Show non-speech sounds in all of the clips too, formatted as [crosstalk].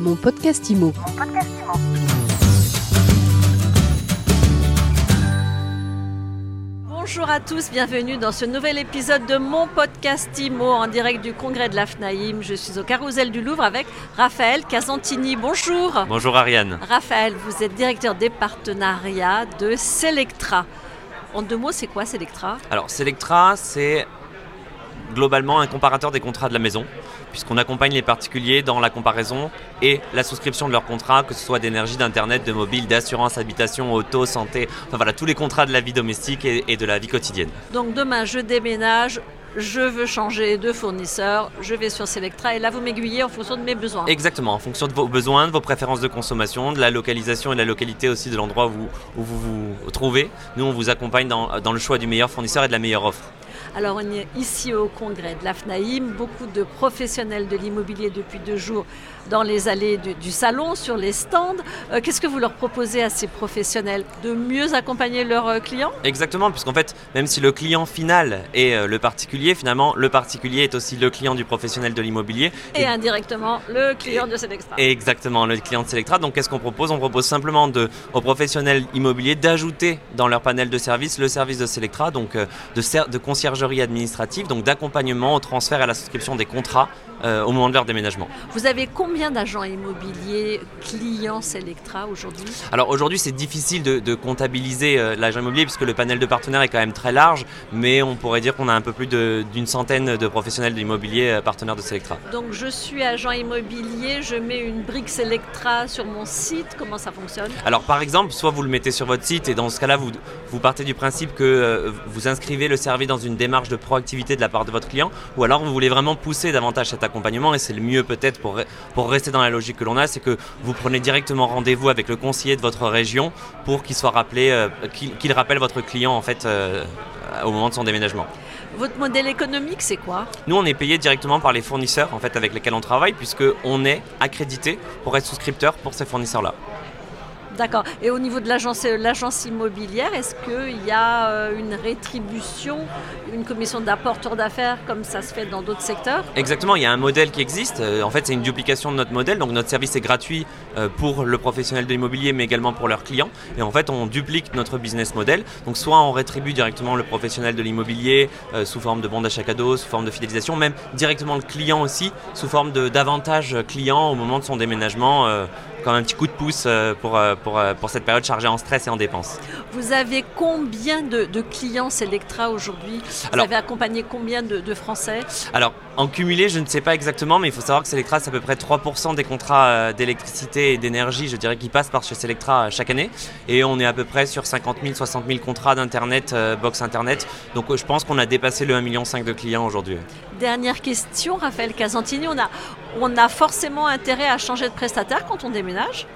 Mon podcast IMO. Bonjour à tous, bienvenue dans ce nouvel épisode de mon podcast IMO en direct du congrès de l'AFNAIM. Je suis au Carousel du Louvre avec Raphaël Casantini. Bonjour. Bonjour Ariane. Raphaël, vous êtes directeur des partenariats de Selectra. En deux mots, c'est quoi Selectra? Alors Selectra, c'est globalement un comparateur des contrats de la maison, puisqu'on accompagne les particuliers dans la comparaison et la souscription de leurs contrats, que ce soit d'énergie, d'internet, de mobile, d'assurance, habitation, auto, santé, enfin voilà, tous les contrats de la vie domestique et, et de la vie quotidienne. Donc demain, je déménage, je veux changer de fournisseur, je vais sur Selectra et là, vous m'aiguillez en fonction de mes besoins. Exactement, en fonction de vos besoins, de vos préférences de consommation, de la localisation et de la localité aussi de l'endroit où, vous- où vous vous trouvez. Nous, on vous accompagne dans, dans le choix du meilleur fournisseur et de la meilleure offre. Alors on est ici au congrès de l'AFNAIM, beaucoup de professionnels de l'immobilier depuis deux jours dans les allées du, du salon, sur les stands. Euh, Qu'est-ce que vous leur proposez à ces professionnels De mieux accompagner leurs euh, clients? Exactement, puisqu'en fait, même si le client final est euh, le particulier, finalement, le particulier est aussi le client du professionnel de l'immobilier. et indirectement le client de Selectra. Exactement, le client de Selectra. Donc, qu'est-ce qu'on propose? On propose simplement de, aux professionnels immobiliers d'ajouter dans leur panel de services le service de Selectra, donc de, de conciergerie administrative, donc d'accompagnement au transfert et à la souscription des contrats euh, au moment de leur déménagement. Vous avez combien d'agents immobiliers clients Selectra aujourd'hui? Alors aujourd'hui, c'est difficile de, de comptabiliser euh, l'agent immobilier puisque le panel de partenaires est quand même très large, mais on pourrait dire qu'on a un peu plus d'une centaine de professionnels de l'immobilier euh, partenaires de Selectra. Donc je suis agent immobilier, je mets une brique Selectra sur mon site, comment ça fonctionne? Alors par exemple, soit vous le mettez sur votre site et dans ce cas-là, vous, vous partez du principe que euh, vous inscrivez le service dans une démarche de proactivité de la part de votre client, ou alors vous voulez vraiment pousser davantage cet accompagnement et c'est le mieux peut-être pour, re- pour rester dans la logique que l'on a, c'est que vous prenez directement rendez-vous avec le conseiller de votre région pour qu'il soit rappelé, euh, qu'il qu'il rappelle votre client en fait euh, au moment de son déménagement. Votre modèle économique, c'est quoi? Nous, on est payé directement par les fournisseurs en fait, avec lesquels on travaille, puisque on est accrédité pour être souscripteur pour ces fournisseurs-là. D'accord. Et au niveau de l'agence l'agence immobilière, est-ce qu'il y a euh, une rétribution, une commission d'apporteur d'affaires comme ça se fait dans d'autres secteurs? Exactement, il y a un modèle qui existe. Euh, En fait, c'est une duplication de notre modèle. Donc, notre service est gratuit euh, pour le professionnel de l'immobilier, mais également pour leurs clients. Et en fait, on duplique notre business model. Donc, soit on rétribue directement le professionnel de l'immobilier euh, sous forme de bon d'achat cadeau, sous forme de fidélisation, même directement le client aussi, sous forme d'avantages clients au moment de son déménagement, euh, comme un petit coup de pouce euh, pour, euh, pour, euh, pour cette période chargée en stress et en dépenses. Vous avez combien de, de clients Selectra aujourd'hui? Vous Alors- avez accompagné combien de, de Français? Alors, en cumulé, je ne sais pas exactement, mais il faut savoir que Selectra, c'est à peu près 3% des contrats euh, d'électricité et d'énergie, je dirais, qui passent par chez Selectra euh, chaque année. Et on est à peu près sur 50 000, 60 000 contrats d'Internet, euh, box Internet. Donc, je pense qu'on a dépassé le 1,5 million de clients aujourd'hui. Dernière question, Raphaël Casantini, on a forcément intérêt à changer de prestataire quand on déménage?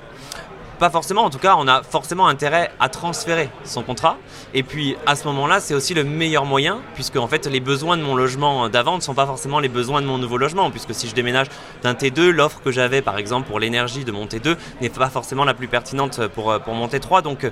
Pas forcément, en tout cas, on a forcément intérêt à transférer son contrat. Et puis, à ce moment-là, c'est aussi le meilleur moyen, puisque en fait, les besoins de mon logement d'avant ne sont pas forcément les besoins de mon nouveau logement, puisque si je déménage d'un T2, l'offre que j'avais, par exemple, pour l'énergie de mon T2 n'est pas forcément la plus pertinente pour, euh, pour mon T3. Donc, euh,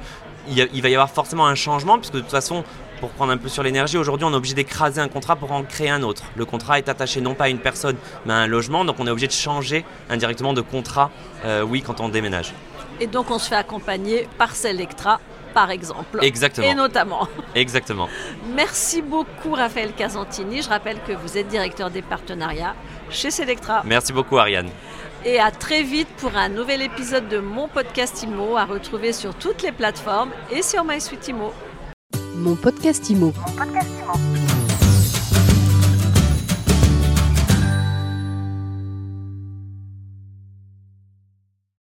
il, va y avoir forcément un changement, puisque de toute façon, pour prendre un peu sur l'énergie, aujourd'hui, on est obligé d'écraser un contrat pour en créer un autre. Le contrat est attaché non pas à une personne, mais à un logement, donc on est obligé de changer indirectement de contrat, euh, oui, quand on déménage. Et donc on se fait accompagner par Selectra, par exemple. Exactement. Et notamment. Exactement. [laughs] Merci beaucoup Raphaël Casantini. Je rappelle que vous êtes directeur des partenariats chez Selectra. Merci beaucoup, Ariane. Et à très vite pour un nouvel épisode de mon podcast IMO à retrouver sur toutes les plateformes et sur MySuite IMO. Mon podcast IMO. Mon podcast